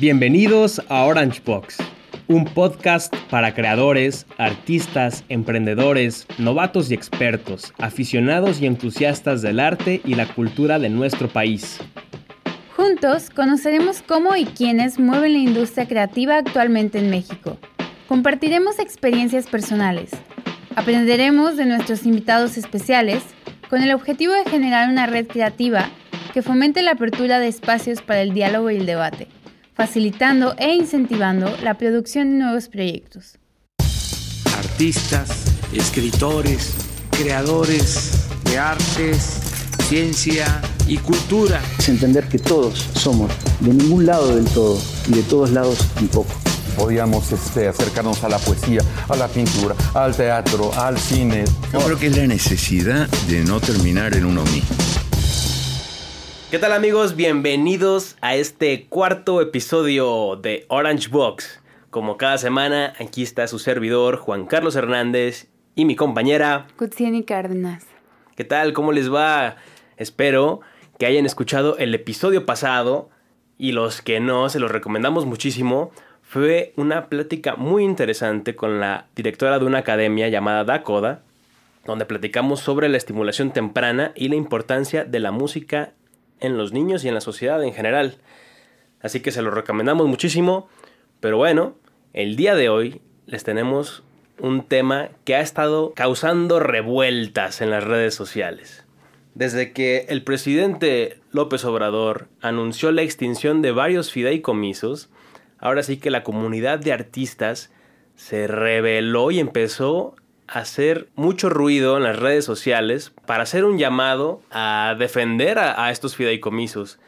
Bienvenidos a Orange Box, un podcast para creadores, artistas, emprendedores, novatos y expertos, aficionados y entusiastas del arte y la cultura de nuestro país. Juntos conoceremos cómo y quiénes mueven la industria creativa actualmente en México. Compartiremos experiencias personales. Aprenderemos de nuestros invitados especiales con el objetivo de generar una red creativa que fomente la apertura de espacios para el diálogo y el debate, facilitando e incentivando la producción de nuevos proyectos. Artistas, escritores, creadores de artes, ciencia y cultura. Es entender que todos somos de ningún lado del todo y de todos lados un poco podíamos este, acercarnos a la poesía, a la pintura, al teatro, al cine. Yo creo que es la necesidad de no terminar en uno mismo. ¿Qué tal amigos? Bienvenidos a este cuarto episodio de Orange Box. Como cada semana, aquí está su servidor Juan Carlos Hernández y mi compañera Kutsieni Cárdenas. ¿Qué tal? ¿Cómo les va? Espero que hayan escuchado el episodio pasado y los que no, se los recomendamos muchísimo. Fue una plática muy interesante con la directora de una academia llamada Dakoda, donde platicamos sobre la estimulación temprana y la importancia de la música en los niños y en la sociedad en general. Así que se lo recomendamos muchísimo. Pero bueno, el día de hoy les tenemos un tema que ha estado causando revueltas en las redes sociales. Desde que el presidente López Obrador anunció la extinción de varios fideicomisos, ahora sí que la comunidad de artistas se rebeló y empezó hacer mucho ruido en las redes sociales para hacer un llamado a defender a, estos fideicomisos.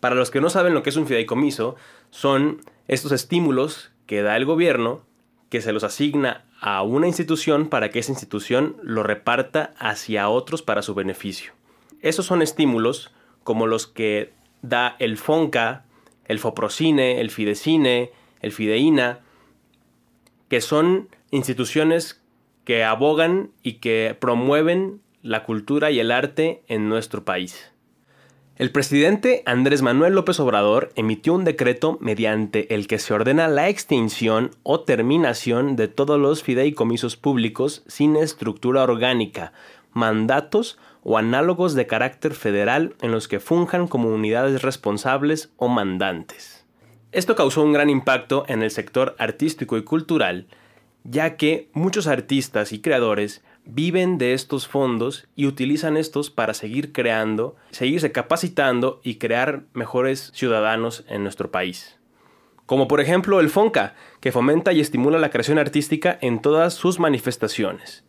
Para los que no saben lo que es un fideicomiso, son estos estímulos que da el gobierno, que se los asigna a una institución para que esa institución lo reparta hacia otros para su beneficio. Esos son estímulos como los que da el FONCA, el FOPROCINE, el FIDECINE, el FIDEINA, que son instituciones que abogan y que promueven la cultura y el arte en nuestro país. El presidente Andrés Manuel López Obrador emitió un decreto mediante el que se ordena la extinción o terminación de todos los fideicomisos públicos sin estructura orgánica, mandatos o análogos de carácter federal en los que funjan como unidades responsables o mandantes. Esto causó un gran impacto en el sector artístico y cultural, ya que muchos artistas y creadores viven de estos fondos y utilizan estos para seguir creando, seguirse capacitando y crear mejores ciudadanos en nuestro país. Como por ejemplo el FONCA, que fomenta y estimula la creación artística en todas sus manifestaciones.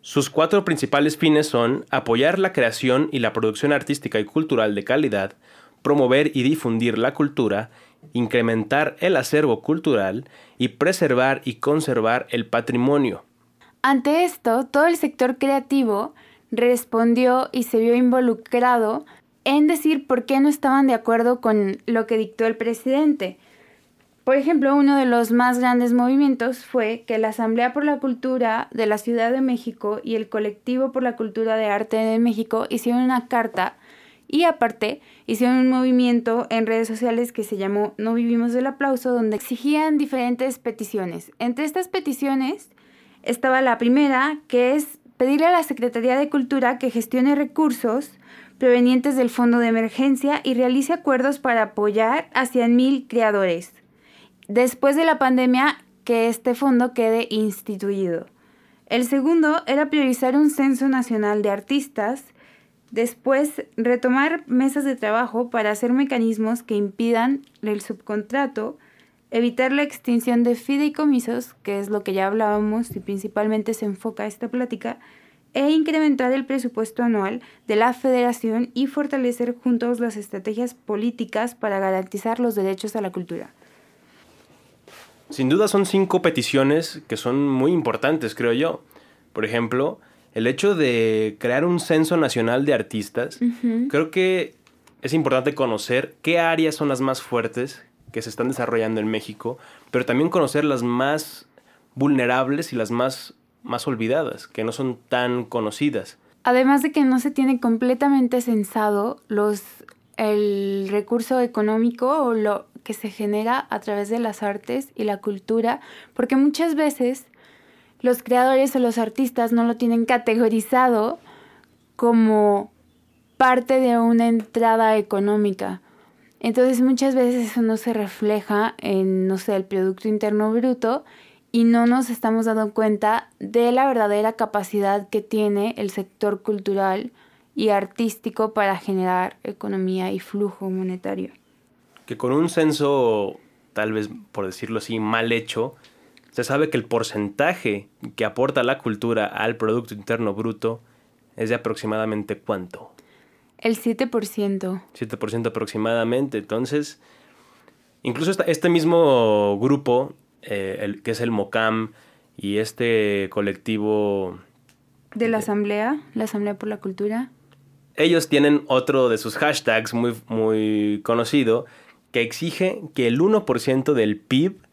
Sus cuatro principales fines son apoyar la creación y la producción artística y cultural de calidad, promover y difundir la cultura incrementar el acervo cultural y preservar y conservar el patrimonio. Ante esto, todo el sector creativo respondió y se vio involucrado en decir por qué no estaban de acuerdo con lo que dictó el presidente. Por ejemplo, uno de los más grandes movimientos fue que la Asamblea por la Cultura de la Ciudad de México y el Colectivo por la Cultura de Arte de México hicieron una carta y aparte, hicieron un movimiento en redes sociales que se llamó No Vivimos del Aplauso, donde exigían diferentes peticiones. Entre estas peticiones estaba la primera, que es pedirle a la Secretaría de Cultura que gestione recursos provenientes del Fondo de Emergencia y realice acuerdos para apoyar a 100.000 creadores. Después de la pandemia, que este fondo quede instituido. El segundo era priorizar un censo nacional de artistas Después, retomar mesas de trabajo para hacer mecanismos que impidan el subcontrato, evitar la extinción de fideicomisos, que es lo que ya hablábamos y principalmente se enfoca esta plática, e incrementar el presupuesto anual de la federación y fortalecer juntos las estrategias políticas para garantizar los derechos a la cultura. Sin duda son cinco peticiones que son muy importantes, creo yo. Por ejemplo, el hecho de crear un censo nacional de artistas, creo que es importante conocer qué áreas son las más fuertes que se están desarrollando en México, pero también conocer las más vulnerables y las más, más olvidadas, que no son tan conocidas. Además de que no se tiene completamente censado los el recurso económico o lo que se genera a través de las artes y la cultura, porque muchas veces los creadores o los artistas no lo tienen categorizado como parte de una entrada económica. Entonces muchas veces eso no se refleja en, no sé, el Producto Interno Bruto y no nos estamos dando cuenta de la verdadera capacidad que tiene el sector cultural y artístico para generar economía y flujo monetario. Que con un censo, tal vez por decirlo así, mal hecho, se sabe que el porcentaje que aporta la cultura al Producto Interno Bruto es de aproximadamente cuánto? El 7%. 7% aproximadamente. Entonces, incluso este mismo grupo, eh, el, que es el MOCAM, y este colectivo... De la Asamblea, la Asamblea por la Cultura. Ellos tienen otro de sus hashtags muy, muy conocido, que exige que el 1% del PIB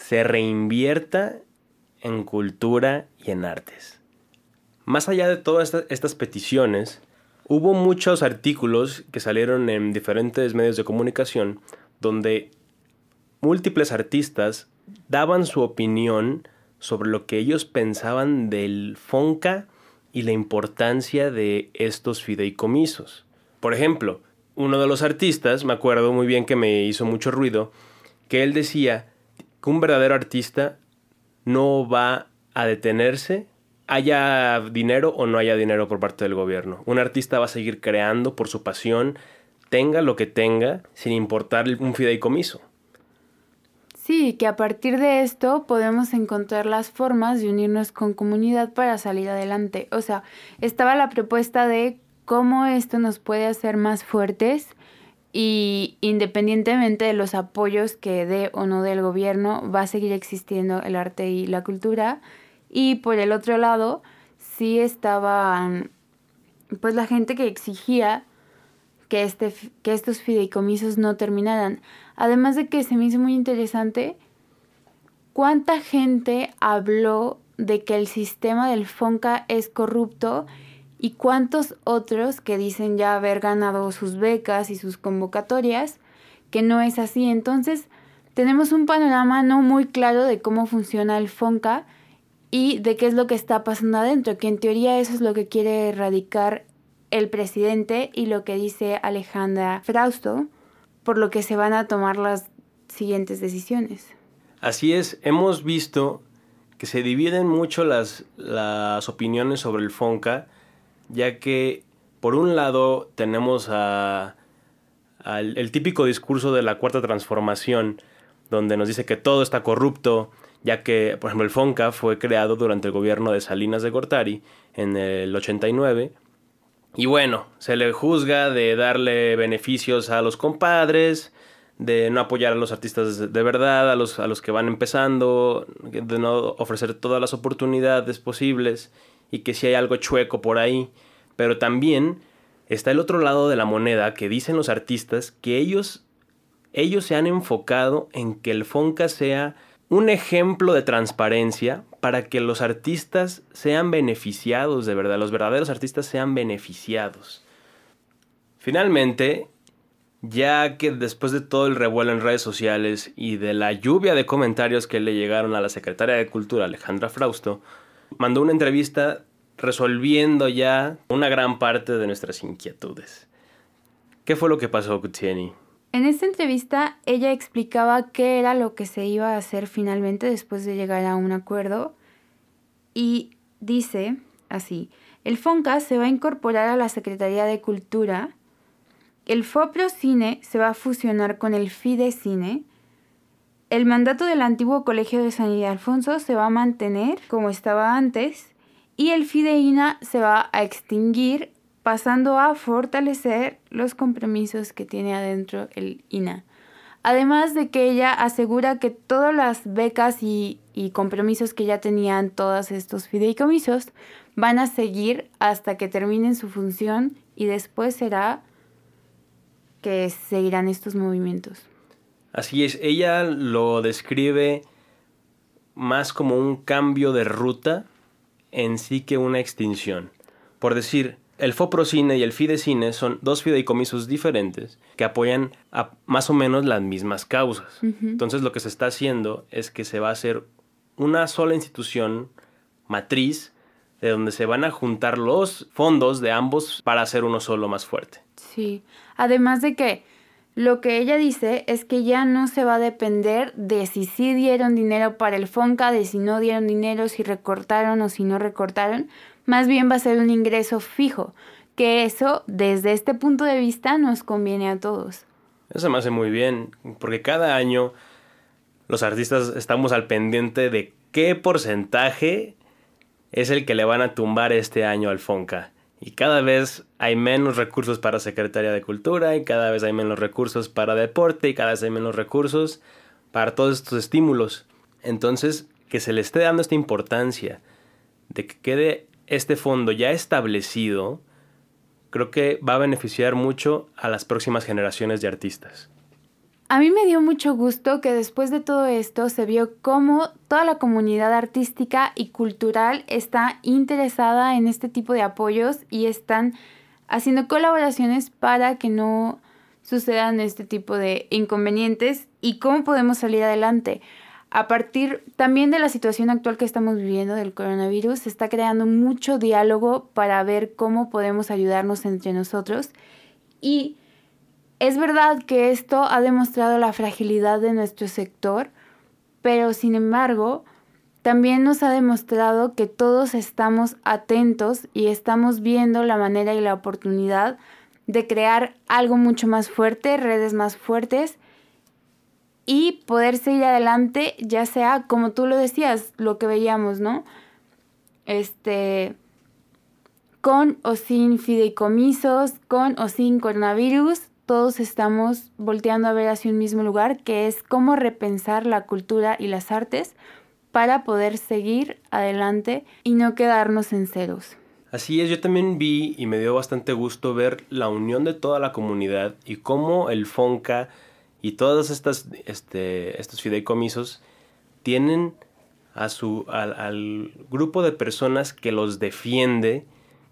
se reinvierta en cultura y en artes. Más allá de todas estas peticiones, hubo muchos artículos que salieron en diferentes medios de comunicación donde múltiples artistas daban su opinión sobre lo que ellos pensaban del FONCA y la importancia de estos fideicomisos. Por ejemplo, uno de los artistas, me acuerdo muy bien que me hizo mucho ruido, que él decía que un verdadero artista no va a detenerse haya dinero o no haya dinero por parte del gobierno. Un artista va a seguir creando por su pasión, tenga lo que tenga, sin importar un fideicomiso. Sí, que a partir de esto podemos encontrar las formas de unirnos con comunidad para salir adelante. O sea, estaba la propuesta de cómo esto nos puede hacer más fuertes y independientemente de los apoyos que dé o no del gobierno, va a seguir existiendo el arte y la cultura. Y por el otro lado, sí estaban pues la gente que exigía que, este, que estos fideicomisos no terminaran. Además de que se me hizo muy interesante cuánta gente habló de que el sistema del FONCA es corrupto y cuántos otros que dicen ya haber ganado sus becas y sus convocatorias, que no es así. Entonces, tenemos un panorama no muy claro de cómo funciona el FONCA y de qué es lo que está pasando adentro, que en teoría eso es lo que quiere erradicar el presidente y lo que dice Alejandra Frausto, por lo que se van a tomar las siguientes decisiones. Así es, hemos visto que se dividen mucho las, las opiniones sobre el FONCA, ya que por un lado tenemos a, el típico discurso de la cuarta transformación, donde nos dice que todo está corrupto, ya que, por ejemplo, el FONCA fue creado durante el gobierno de Salinas de Gortari en el 89. Y bueno, se le juzga de darle beneficios a los compadres, de no apoyar a los artistas de verdad, a los, a los que van empezando, de no ofrecer todas las oportunidades posibles y que si hay algo chueco por ahí. Pero también está el otro lado de la moneda que dicen los artistas que ellos, ellos se han enfocado en que el Fonca sea un ejemplo de transparencia para que los artistas sean beneficiados de verdad, los verdaderos artistas sean beneficiados. Finalmente, ya que después de todo el revuelo en redes sociales y de la lluvia de comentarios que le llegaron a la secretaria de Cultura, Alejandra Frausto, mandó una entrevista resolviendo ya una gran parte de nuestras inquietudes. ¿Qué fue lo que pasó, Kutieni? En esta entrevista ella explicaba qué era lo que se iba a hacer finalmente después de llegar a un acuerdo y dice así, el FONCA se va a incorporar a la Secretaría de Cultura, el FOPROCINE se va a fusionar con el FIDECINE, el mandato del antiguo Colegio de San Ildefonso se va a mantener como estaba antes y el FIDEINA se va a extinguir pasando a fortalecer los compromisos que tiene adentro el INA. Además de que ella asegura que todas las becas y, compromisos que ya tenían todos estos fideicomisos van a seguir hasta que terminen su función y después será que seguirán estos movimientos. Así es, ella lo describe más como un cambio de ruta en sí que una extinción. Por decir, El Foprocine y el Fidecine son dos fideicomisos diferentes que apoyan a más o menos las mismas causas. Entonces lo que se está haciendo es que se va a hacer una sola institución matriz de donde se van a juntar los fondos de ambos para hacer uno solo más fuerte. Sí, además de que lo que ella dice es que ya no se va a depender de si sí dieron dinero para el FONCA, de si no dieron dinero, si recortaron o si no recortaron, más bien va a ser un ingreso fijo, que eso desde este punto de vista nos conviene a todos. Eso me hace muy bien, porque cada año los artistas estamos al pendiente de qué porcentaje es el que le van a tumbar este año al FONCA. Y cada vez hay menos recursos para Secretaría de Cultura y cada vez hay menos recursos para deporte y cada vez hay menos recursos para todos estos estímulos. Entonces, que se le esté dando esta importancia de que quede este fondo ya establecido, creo que va a beneficiar mucho a las próximas generaciones de artistas. A mí me dio mucho gusto que después de todo esto se vio cómo toda la comunidad artística y cultural está interesada en este tipo de apoyos y están haciendo colaboraciones para que no sucedan este tipo de inconvenientes y cómo podemos salir adelante. A partir también de la situación actual que estamos viviendo del coronavirus, se está creando mucho diálogo para ver cómo podemos ayudarnos entre nosotros y es verdad que esto ha demostrado la fragilidad de nuestro sector, pero sin embargo, también nos ha demostrado que todos estamos atentos y estamos viendo la manera y la oportunidad de crear algo mucho más fuerte, redes más fuertes y poder seguir adelante, ya sea como tú lo decías, lo que veíamos, ¿no? Este con o sin fideicomisos, con o sin coronavirus, todos estamos volteando a ver hacia un mismo lugar, que es cómo repensar la cultura y las artes para poder seguir adelante y no quedarnos en ceros. Así es, yo también vi y me dio bastante gusto ver la unión de toda la comunidad y cómo el FONCA y todos estas, este, estos fideicomisos tienen a su, al, al, grupo de personas que los defiende,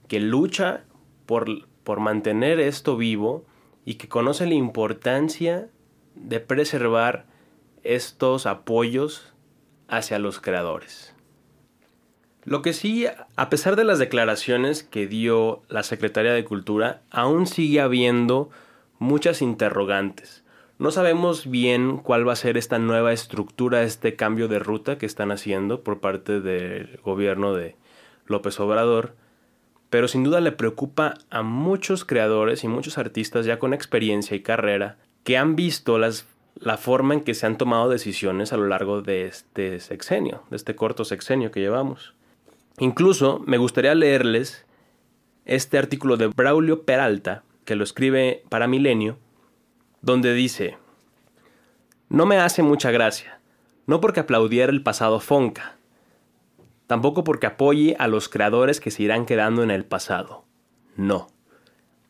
que lucha por, por mantener esto vivo y que conoce la importancia de preservar estos apoyos hacia los creadores. Lo que sí, a pesar de las declaraciones que dio la Secretaría de Cultura, aún sigue habiendo muchas interrogantes. No sabemos bien cuál va a ser esta nueva estructura, este cambio de ruta que están haciendo por parte del gobierno de López Obrador pero sin duda le preocupa a muchos creadores y muchos artistas ya con experiencia y carrera que han visto las, la forma en que se han tomado decisiones a lo largo de este sexenio, de este corto sexenio que llevamos. Incluso me gustaría leerles este artículo de Braulio Peralta, que lo escribe para Milenio, donde dice, no me hace mucha gracia, no porque aplaudiera el pasado Fonca, Tampoco porque apoye a los creadores que se irán quedando en el pasado. No.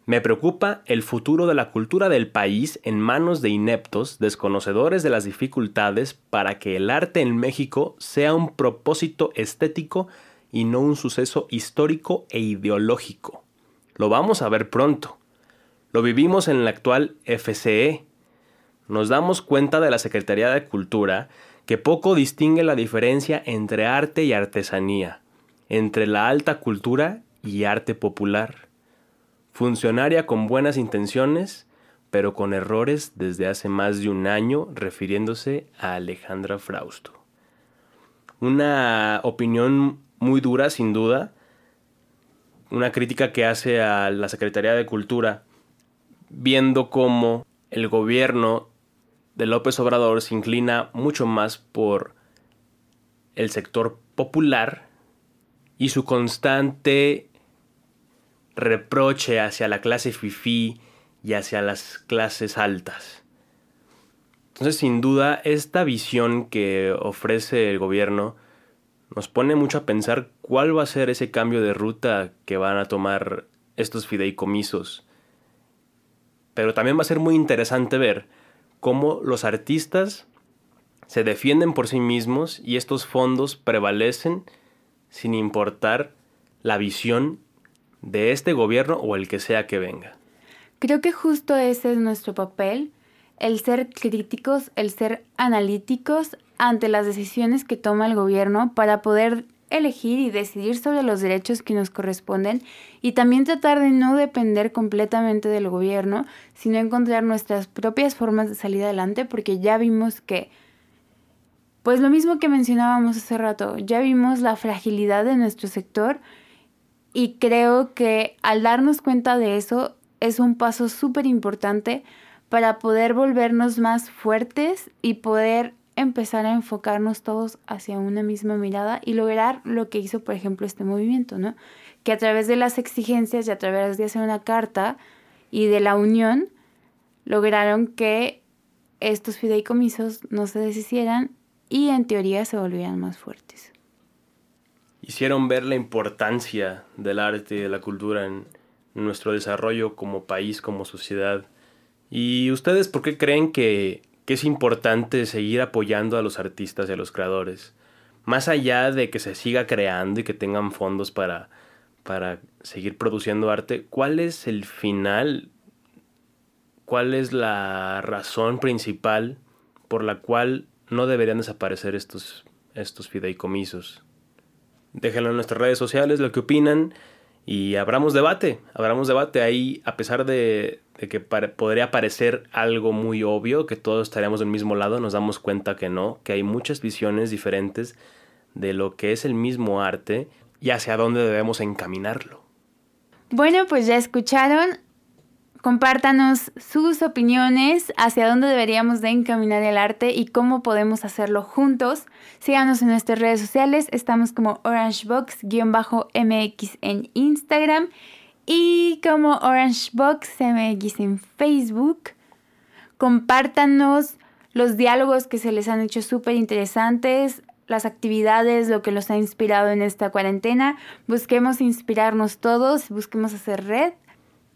Me preocupa el futuro de la cultura del país en manos de ineptos, desconocedores de las dificultades para que el arte en México sea un propósito estético y no un suceso histórico e ideológico. Lo vamos a ver pronto. Lo vivimos en el actual FCE. Nos damos cuenta de la Secretaría de Cultura que poco distingue la diferencia entre arte y artesanía, entre la alta cultura y arte popular. Funcionaria con buenas intenciones, pero con errores desde hace más de un año refiriéndose a Alejandra Frausto. Una opinión muy dura, sin duda, una crítica que hace a la Secretaría de Cultura, viendo cómo el gobierno de López Obrador se inclina mucho más por el sector popular y su constante reproche hacia la clase fifí y hacia las clases altas. Entonces, sin duda, esta visión que ofrece el gobierno nos pone mucho a pensar cuál va a ser ese cambio de ruta que van a tomar estos fideicomisos. Pero también va a ser muy interesante ver cómo los artistas se defienden por sí mismos y estos fondos prevalecen sin importar la visión de este gobierno o el que sea que venga. Creo que justo ese es nuestro papel, el ser críticos, el ser analíticos ante las decisiones que toma el gobierno para poder elegir y decidir sobre los derechos que nos corresponden y también tratar de no depender completamente del gobierno, sino encontrar nuestras propias formas de salir adelante porque ya vimos que, pues lo mismo que mencionábamos hace rato, ya vimos la fragilidad de nuestro sector y creo que al darnos cuenta de eso es un paso súper importante para poder volvernos más fuertes y poder empezar a enfocarnos todos hacia una misma mirada y lograr lo que hizo, por ejemplo, este movimiento, ¿no? Que a través de las exigencias y a través de hacer una carta y de la unión, lograron que estos fideicomisos no se deshicieran y en teoría se volvieran más fuertes. Hicieron ver la importancia del arte y de la cultura en nuestro desarrollo como país, como sociedad. ¿Y ustedes por qué creen que que es importante seguir apoyando a los artistas y a los creadores. Más allá de que se siga creando y que tengan fondos para, para seguir produciendo arte, ¿cuál es el final? ¿Cuál es la razón principal por la cual no deberían desaparecer estos, estos fideicomisos? Déjenlo en nuestras redes sociales lo que opinan y abramos debate, debate ahí, a pesar de, que podría parecer algo muy obvio, que todos estaríamos del mismo lado, nos damos cuenta que no, que hay muchas visiones diferentes de lo que es el mismo arte y hacia dónde debemos encaminarlo. Bueno, pues ya escucharon, Compártanos sus opiniones hacia dónde deberíamos de encaminar el arte y cómo podemos hacerlo juntos. Síganos en nuestras redes sociales, estamos como orangebox-mx en Instagram y como orangeboxmx en Facebook. Compártanos los diálogos que se les han hecho súper interesantes, las actividades, lo que los ha inspirado en esta cuarentena. Busquemos inspirarnos todos, busquemos hacer red.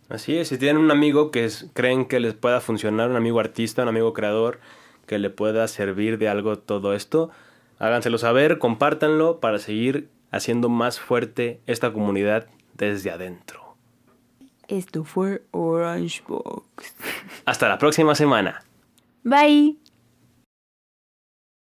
Así es, si tienen un amigo que creen que les pueda funcionar, un amigo artista, un amigo creador, que le pueda servir de algo todo esto, háganselo saber, compártanlo para seguir haciendo más fuerte esta comunidad desde adentro. Esto fue Orange Box. Hasta la próxima semana. Bye.